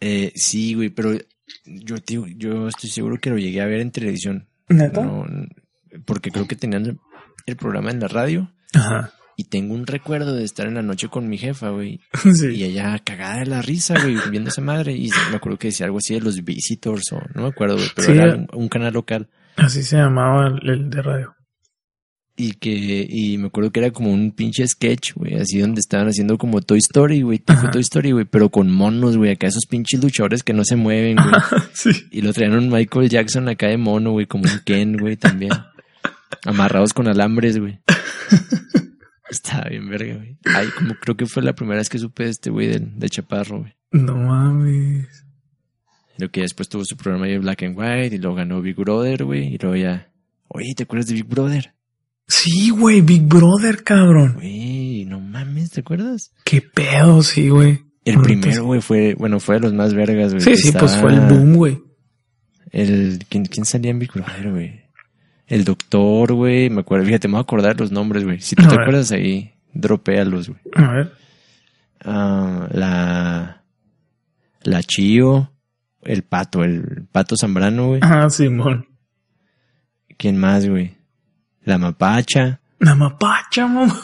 Eh, sí, güey, pero yo, tío, yo estoy seguro que lo llegué a ver en televisión. ¿Neta? No, porque creo que tenían el programa en la radio Ajá. y tengo un recuerdo de estar en la noche con mi jefa, güey. Sí. Y ella cagada de la risa, güey, viendo esa madre. Y me acuerdo que decía algo así de los Visitors o no me acuerdo, güey, pero Sí, era era- un, un canal local. Así se llamaba el, el de radio. Y que, y me acuerdo que era como un pinche sketch, güey, así donde estaban haciendo como Toy Story, güey, tipo Ajá. Toy Story, güey, pero con monos, güey, acá esos pinches luchadores que no se mueven, güey. Sí. Y lo traían un Michael Jackson acá de mono, güey, como un Ken, güey, también. Amarrados con alambres, güey. Estaba bien verga, güey. Ay, como creo que fue la primera vez que supe de este güey de, de Chaparro, güey. No mames. Lo que después tuvo su programa de Black and White y luego ganó Big Brother, güey. Y luego ya, oye, ¿te acuerdas de Big Brother? Sí, güey, Big Brother, cabrón. Güey, no mames, ¿te acuerdas? Qué pedo, sí, güey. El primero, güey, fue, bueno, fue de los más vergas, güey. Sí, sí, pues fue el boom, güey. El, ¿quién, ¿Quién salía en Big Brother, güey? El doctor, güey, me acuerdo, fíjate, me voy a acordar los nombres, güey. Si tú A te ver. acuerdas ahí, dropéalos, güey. A ver. Ah, la, la Chío, el Pato, el Pato Zambrano, güey. Ah, Simón. ¿Quién más, güey? La Mapacha. La mapacha, mamá.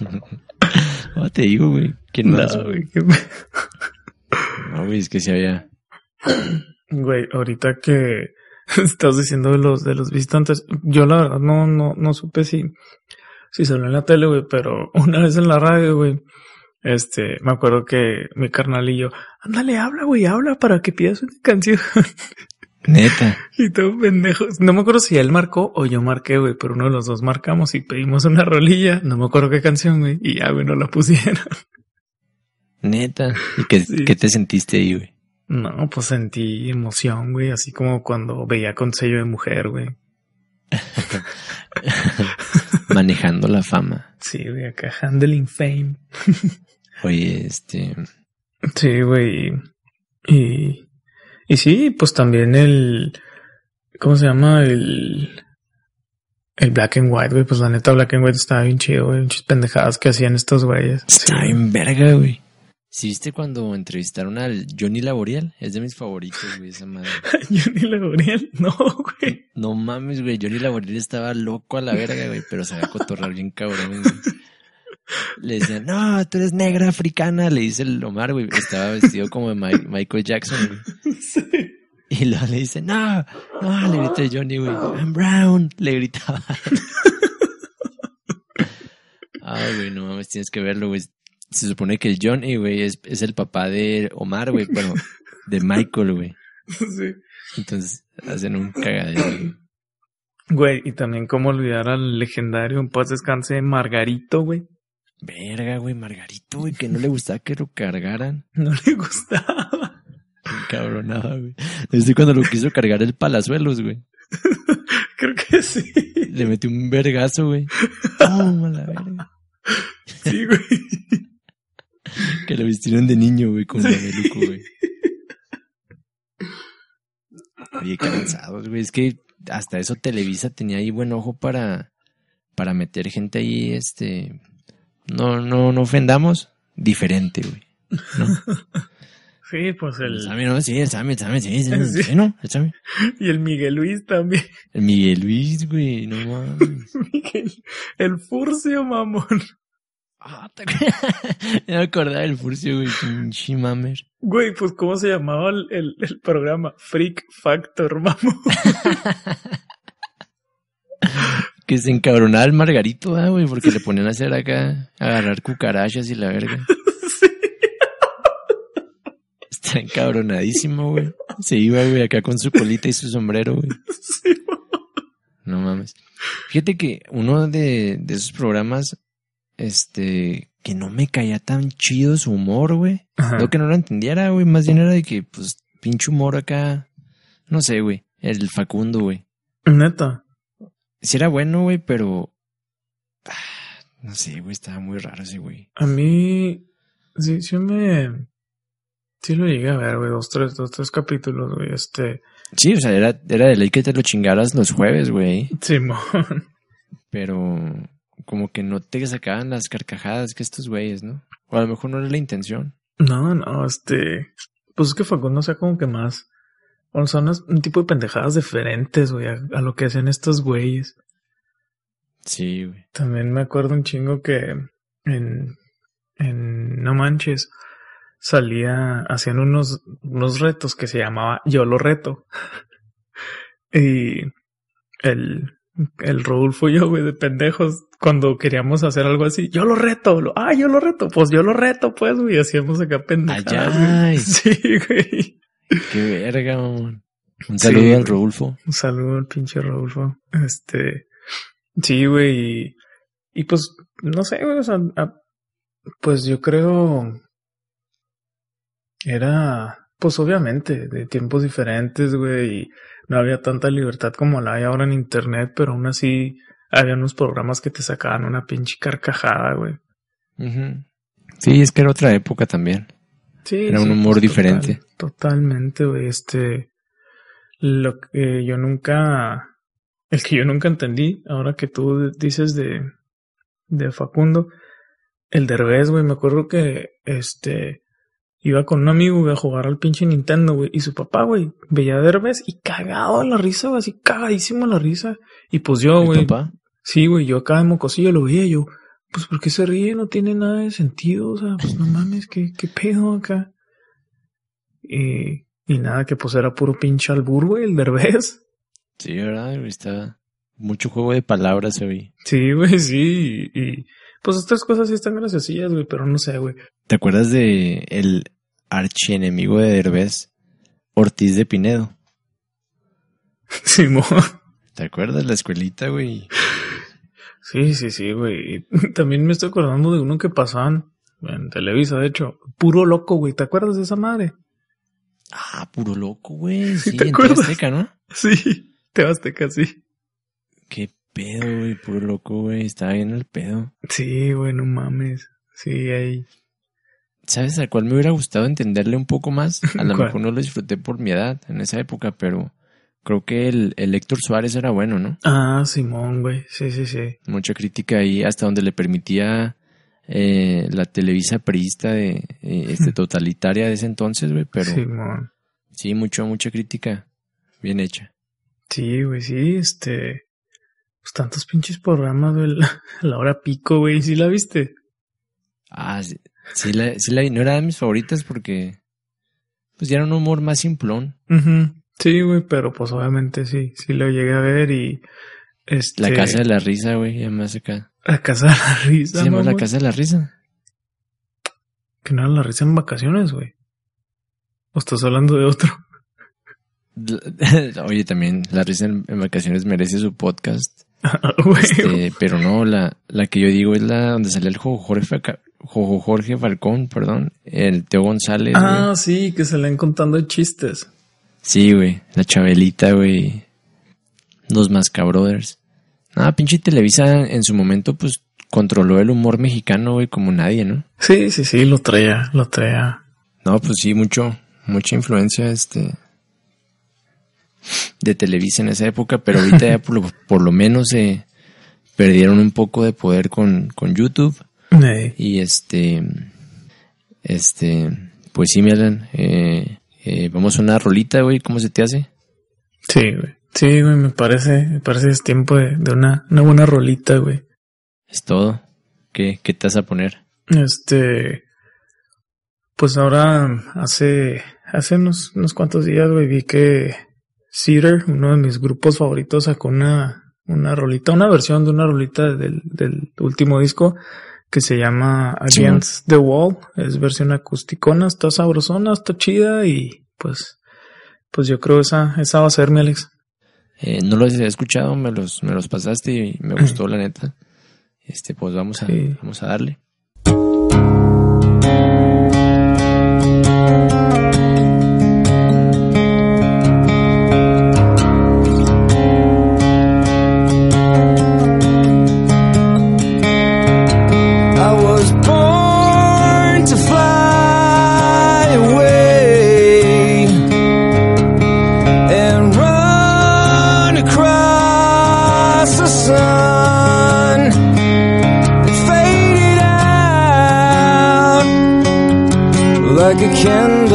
Oh, te digo, güey. ¿Quién más? No, güey? güey, qué No, güey, es que si había. Güey, ahorita que estás diciendo de los de los visitantes, yo la verdad no no no supe si si salió en la tele, güey, pero una vez en la radio, güey, este, me acuerdo que mi carnal y yo, ándale, habla, güey, habla para que pidas una canción. Neta. y todo pendejo. No me acuerdo si él marcó o yo marqué, güey, pero uno de los dos marcamos y pedimos una rolilla. No me acuerdo qué canción, güey, y ya, güey, no la pusieron. Neta. ¿Y qué, Sí. qué te sentiste ahí, güey? No, pues sentí emoción, güey, así como cuando veía con sello de mujer, güey. Manejando la fama. Sí, güey, acá handling fame. Oye, este. Sí, güey. Y, y sí, pues también el, ¿cómo se llama? El, el Black and White, güey. Pues la neta, Black and White estaba bien chido, güey. Muchas pendejadas que hacían estos güeyes. Está bien verga, güey. ¿Sí viste cuando entrevistaron al Johnny Laboriel? Es de mis favoritos, güey, esa madre. Johnny Laboriel, no, güey. No mames, güey. Johnny Laboriel estaba loco a la verga, güey, pero se había cotorrar bien cabrón, güey. Le decían, no, tú eres negra africana, le dice el Omar, güey. Estaba vestido como de Mi- Michael Jackson, güey. Sí. Y luego le dice, no, no, le grita Johnny, güey. I'm brown, le gritaba. Ay, güey, no mames, tienes que verlo, güey. Se supone que el Johnny, güey, es, es el papá de Omar, güey, bueno, de Michael, güey. Sí. Entonces hacen un cagadero, güey. Güey, y también cómo olvidar al legendario en paz descanse Margarito, güey. Verga, güey, Margarito, güey, que no le gustaba que lo cargaran. No le gustaba. Cabronada, güey. Desde cuando lo quiso cargar el palazuelos, güey. Creo que sí. Le metió un vergazo, güey. Toma la verga. Sí, güey. Que lo vistieron de niño, güey, con mameluco, güey. Oye, cansados, güey. Es que hasta eso Televisa tenía ahí buen ojo para, para meter gente ahí, este. No, no, no ofendamos. Diferente, güey. ¿No? Sí, pues El el, Sammy, ¿no? Sí, el Sammy, el Sammy, sí, sí, Sí. sí, ¿no? El Sammy. y el Miguel Luis también. El Miguel Luis, güey, no mames. Miguel, el Furcio, mamón. Ah, te me acordaba del Furcio, güey, pinche mamer. Güey, pues ¿cómo se llamaba el, el, el programa? Freak Factor, mamón. Que se encabronaba el Margarito, ah, güey, porque le ponían a hacer acá, agarrar cucarachas y la verga. Sí. Está encabronadísimo, güey. Se iba, güey, acá con su colita y su sombrero, güey. Sí. No mames. Fíjate que uno de, de esos programas, este, que no me caía tan chido su humor, güey. No que no lo entendiera, güey. Más bien era de que, pues, pinche humor acá. No sé, güey. El Facundo, güey. Neta. Sí era bueno, güey, pero... ah, No sé, güey. Estaba muy raro ese, güey. A mí, sí, sí me... Sí lo llegué a ver, güey, dos, tres, dos, tres capítulos, güey, este... Sí, o sea, era, era de ley que te lo chingaras los jueves, güey. Simón. Pero como que no te sacaban las carcajadas que estos güeyes, ¿no? O a lo mejor no era la intención. No, no, este... Pues es que Facundo, sea, como que más... O son unas- un tipo de pendejadas diferentes, güey, a, a lo que hacen estos güeyes. Sí, güey. También me acuerdo un chingo que en, en No Manches salía, hacían unos, unos retos que se llamaba Yo lo reto. y el, el Rodolfo y yo, güey, de pendejos, cuando queríamos hacer algo así, yo lo reto, lo, ah, yo lo reto, pues yo lo reto, pues, güey, hacíamos acá pendejadas. Ay, güey. Sí, güey. Qué verga, mamón. Un Sí, saludo al. Rodolfo. Un saludo al pinche Rodolfo. Este, sí, güey, y, y pues, no sé, güey, o sea, a- pues yo creo, era, pues obviamente, de tiempos diferentes, güey, y no había tanta libertad como la hay ahora en internet, pero aún así había unos programas que te sacaban una pinche carcajada, güey. Sí, es que era otra época también. Sí, Era un sí, humor pues, diferente. total- totalmente, güey. Este, lo que yo nunca, el que yo nunca entendí, ahora que tú dices de, de Facundo, el Derbez, güey, me acuerdo que, este, iba con un amigo, güey, a jugar al pinche Nintendo, güey, y su papá, güey, veía a Derbez y cagado a la risa, güey, así cagadísimo a la risa. Y pues yo, ¿Mi güey, papá? Sí, güey, yo acá de mocosillo lo veía y yo, pues ¿por qué se ríe? No tiene nada de sentido, o sea, pues no mames, ¿qué, qué pedo acá? Y, y nada, que pues era puro pinche albur, güey, el derbez. Sí, ¿verdad? güey? Está mucho juego de palabras hoy. Sí, güey, sí, y, y, pues estas cosas sí están graciosillas, güey, pero no sé, güey. ¿Te acuerdas de el archienemigo de Derbez, Ortiz de Pinedo? Simón. ¿Te acuerdas la escuelita, güey? Sí, sí, sí, güey. Y También me estoy acordando de uno que pasaban en Televisa, de hecho. Puro loco, güey. ¿Te acuerdas de esa madre? Ah, puro loco, güey. Sí, Sí, ¿te en acuerdas? Azteca, ¿no? Sí, te vas casi. Qué pedo, güey. Puro loco, güey. Estaba bien el pedo. Sí, güey, no mames. Sí, ahí. ¿Sabes a cuál me hubiera gustado entenderle un poco más? A lo mejor no lo disfruté por mi edad en esa época, pero creo que el, el Héctor Suárez era bueno, ¿no? Ah, Simón, güey. Sí, sí, sí. Mucha crítica ahí, hasta donde le permitía eh, la Televisa priista de, eh, este, totalitaria de ese entonces, güey, pero Simón. sí, mucho, mucha crítica bien hecha. Sí, güey, sí, este. Pues tantos pinches programas, güey. La, la hora pico, güey. ¿Sí la viste? Ah, sí, sí la, sí la vi. no era de mis favoritas porque pues ya era un humor más simplón. Ujú. Sí, güey, pero pues obviamente sí, sí lo llegué a ver y. Este. La Casa de la Risa, güey, ya más acá. La casa de la risa. Se llama La. Casa de la Risa. Que no era la risa en vacaciones, güey. ¿O estás hablando de otro? Oye, también La Risa en, en Vacaciones merece su podcast. Güey. Este, pero no, la, la que yo digo es la donde sale el Jojo Jorge, Jorge Falcón, perdón, el Teo González. ah, güey. sí, que se le han contando chistes. Sí, güey, la Chabelita, güey. Los Mascabrothers. Ah, pinche Televisa en su momento, pues, controló el humor mexicano, güey, como nadie, ¿no? Sí, sí, sí, lo traía, lo traía. No, pues sí, mucho, mucha influencia, este, de Televisa en esa época, pero ahorita ya por lo, por lo menos se perdieron un poco de poder con, con YouTube. Y este, este, pues sí, Milan, eh, eh, vamos a una rolita, güey, ¿cómo se te hace? Sí, güey. Sí, güey, me parece, me parece que es tiempo de, de una, una buena rolita, güey. Es todo. ¿Qué, qué te vas a poner? Este, pues ahora hace, hace unos, unos cuantos días, güey, vi que Cedar, uno de mis grupos favoritos, sacó una, una rolita, una versión de una rolita del, del último disco que se llama Against the Wall. Es versión acusticona, está sabrosona, está chida y pues, pues yo creo esa, esa va a ser mi Alex. Eh, no los he escuchado, me los, me los pasaste y me gustó, la neta. Este, pues vamos a, Sí. vamos a darle. Like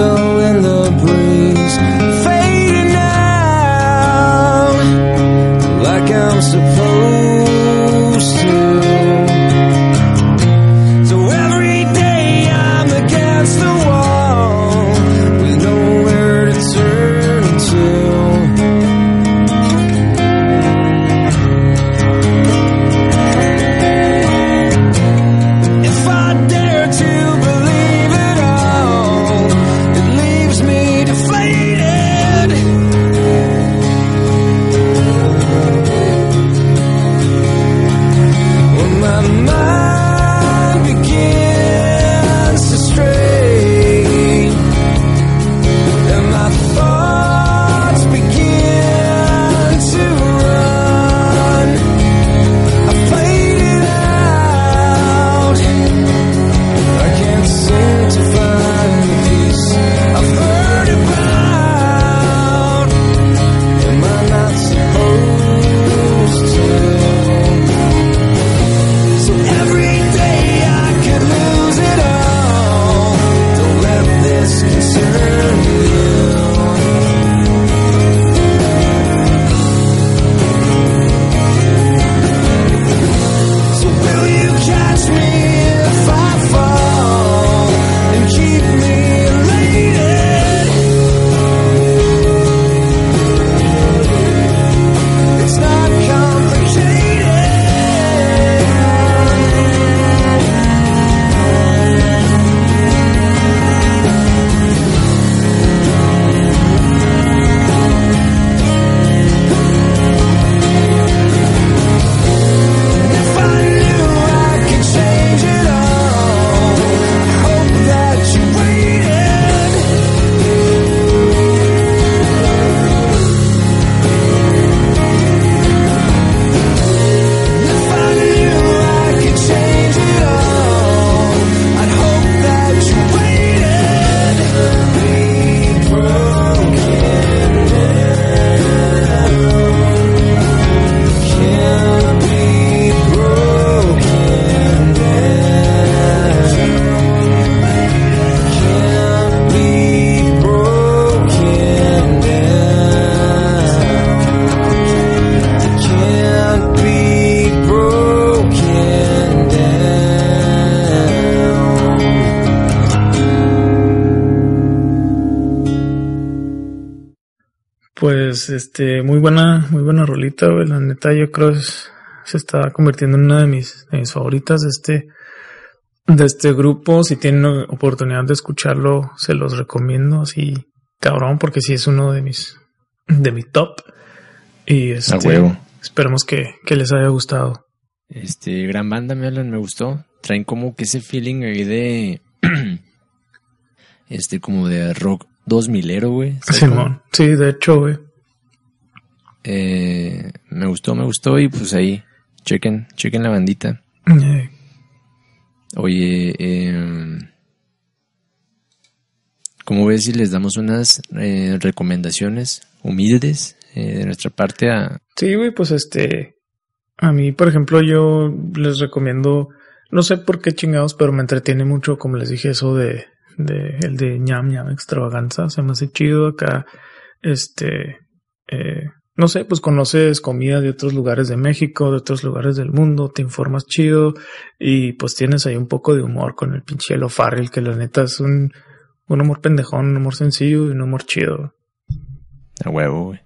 Pues, este, muy buena, muy buena rolita, güey. La neta, yo creo es, se está convirtiendo en una de mis, de mis favoritas de este, de este grupo. Si tienen oportunidad de escucharlo, se los recomiendo así, cabrón, porque sí es uno de mis, de mi top. Y este, huevo. esperemos que, que les haya gustado. Este, gran banda, me hablan, me gustó. Traen como que ese feeling ahí de. este, como de rock 2000ero, güey. Simón, sí, de hecho, güey. Eh, me gustó, me gustó. Y pues ahí, chequen, chequen la bandita. Oye, eh, ¿cómo ves si les damos unas eh, recomendaciones humildes eh, de nuestra parte a. Sí, güey, pues este, a mí, por ejemplo, yo les recomiendo, no sé por qué chingados, pero me entretiene mucho, como les dije, eso de, de el de ñam ñam extravaganza, se me hace chido acá, este, eh, no sé, pues conoces comida de otros lugares de México, de otros lugares del mundo, te informas chido y pues tienes ahí un poco de humor con el pinche Elo Farrell, que la neta es un, un humor pendejón, un humor sencillo y un humor chido. A huevo, güey.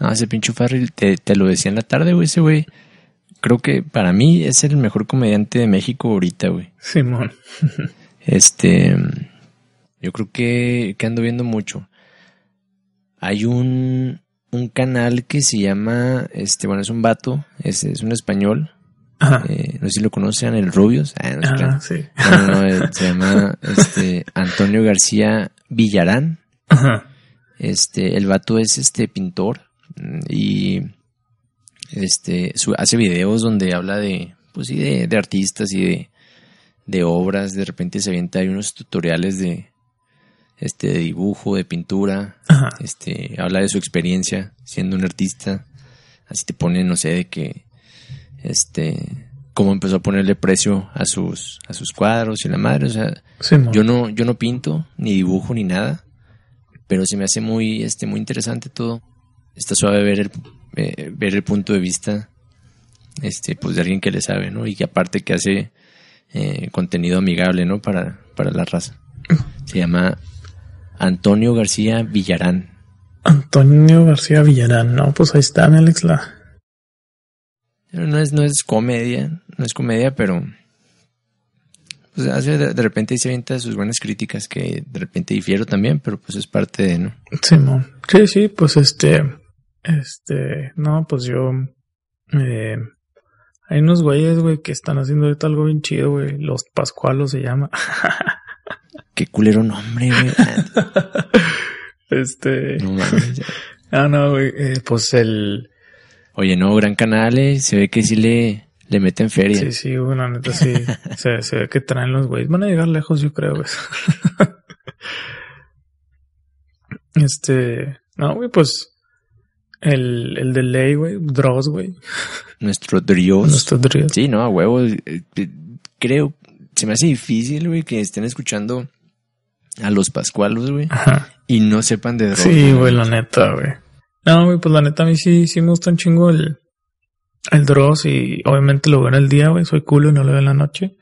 No, ese pinche Farrell, te, te lo decía en la tarde, güey, ese güey. Creo que para mí es el mejor comediante de México ahorita, güey. Simón. Este, yo creo que, que ando viendo mucho. Hay un, un canal que se llama, este, bueno, es un vato, es, es un español. Eh, no sé si lo conocen, el Rubius. Ah, no, se crean. sí. No, no, no, eh, se llama este, Antonio García Villarán. Ajá. Este, el vato es este pintor mm, y este su- hace videos donde habla de, pues sí, de, de artistas y de, de obras. De repente se avienta hay unos tutoriales de este de dibujo, de pintura. Ajá. Este, habla de su experiencia siendo un artista. Así te pone, no sé, de que este cómo empezó a ponerle precio a sus a sus cuadros y la madre, o sea, yo no, yo no pinto, ni dibujo, ni nada, pero se me hace muy, este, muy interesante todo. Está suave ver el, eh, ver el punto de vista, este, pues de alguien que le sabe, ¿no? Y que aparte que hace eh, contenido amigable, ¿no? Para, para la raza. Se llama Antonio García Villarán. Antonio García Villarán, no, pues ahí está, Alex, la, No es, no es comedia, no es comedia, pero pues hace de, de repente se avienta sus buenas críticas que de repente difiero también, pero pues es parte de, ¿no? Simón. Sí, sí, pues este, este, no, pues yo, eh, hay unos güeyes, güey, que están haciendo ahorita algo bien chido, güey, los Pascualos se llama. Qué culero nombre, güey. Este, No mames. ah, no, güey, eh, pues el, Oye, no, gran canal, eh. Se ve que sí le, le meten feria. sí, sí, güey, la neta, sí, se, se ve que traen los güeyes, van a llegar lejos, yo creo, güey. este, no, güey, pues, el, el de ley, güey, Dross, güey, Nuestro Dios. nuestro Dross. Sí, no, a huevo. eh, eh, Creo, se me hace difícil, güey, que estén escuchando a los Pascualos, güey, Ajá. y no sepan de droga. Sí, güey, la neta, güey. No, güey, pues la neta a mí sí, sí me gusta un chingo el, el Dross y obviamente lo veo en el día, güey. Soy culo y no lo veo en la noche.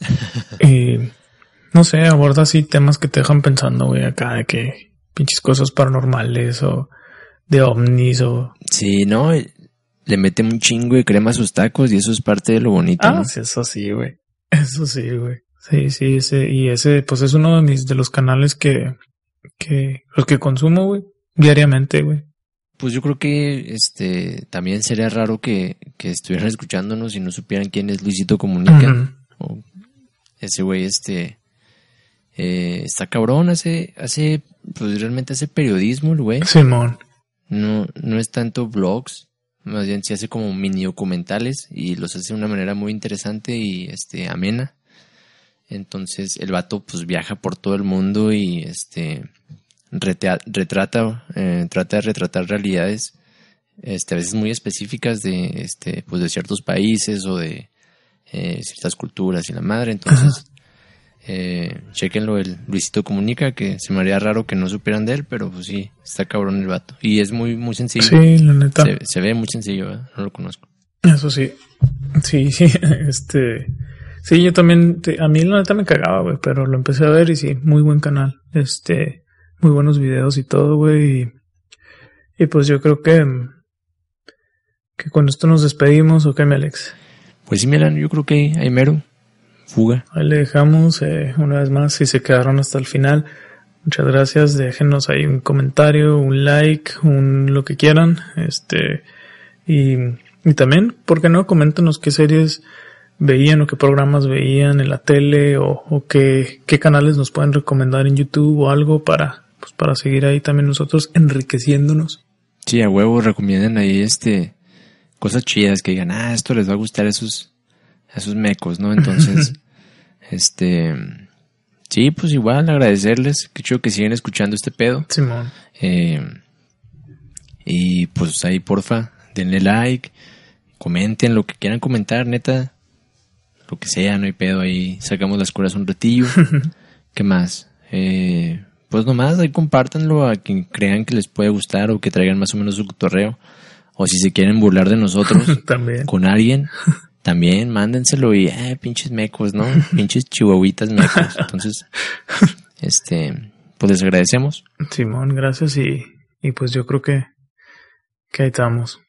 y no sé, aborda así temas que te dejan pensando, güey, acá de que pinches cosas paranormales o de ovnis o... Sí, no, le meten un chingo de crema a sus tacos y eso es parte de lo bonito, Ah, ¿no? sí, eso sí, güey. Eso sí, güey. Sí, sí, ese, y ese, pues es uno de mis, de los canales que, que, los que consumo, güey, diariamente, güey. Pues yo creo que este también sería raro que, que estuvieran escuchándonos y no supieran quién es Luisito Comunica. Ese güey, este. eh, está cabrón, hace, hace. Pues realmente hace periodismo, el güey. Simón. No, no es tanto blogs. Más bien se hace como mini documentales y los hace de una manera muy interesante y este amena. Entonces el vato pues viaja por todo el mundo y este retrata, eh, trata de retratar realidades este, a veces muy específicas de este, pues de ciertos países o de eh, ciertas culturas y la madre. Entonces, eh, chequenlo, el Luisito Comunica, que se me haría raro que no supieran de él, pero pues sí, está cabrón el vato. Y es muy, muy sencillo. Sí, la neta. Se, se ve muy sencillo, no lo conozco. Eso sí. Sí, sí, este. Sí, yo también. a mí la neta me cagaba, güey, pero lo empecé a ver y sí, muy buen canal. Este. Muy buenos videos y todo, güey. Y, Y pues yo creo que, que con esto nos despedimos, ¿o qué, mi Alex? Pues sí, Milan, yo creo que hay mero. Fuga. Ahí le dejamos eh, una vez más, si se quedaron hasta el final. Muchas gracias, déjenos ahí un comentario, un like, un lo que quieran, este, y, y también, ¿por qué no? Coméntenos qué series veían o qué programas veían en la tele o, o qué, qué canales nos pueden recomendar en YouTube o algo para, pues para seguir ahí también nosotros enriqueciéndonos. Sí, a huevo recomienden ahí este cosas chidas que digan, ah, esto les va a gustar a esos, a esos mecos, ¿no? Entonces, este, sí, pues igual agradecerles, que chido que siguen escuchando este pedo. Simón. Eh, y pues ahí porfa, denle like, comenten lo que quieran comentar, neta. Lo que sea, no hay pedo ahí. Sacamos las curas un ratillo. ¿Qué más? Eh, pues nomás ahí compártanlo a quien crean que les puede gustar o que traigan más o menos su torreo. O si se quieren burlar de nosotros También. con alguien, también mándenselo y, eh, pinches mecos, ¿no? Pinches chihuahuitas mecos. Entonces, este, pues les agradecemos. Simón, gracias y, y pues yo creo que, que ahí estamos.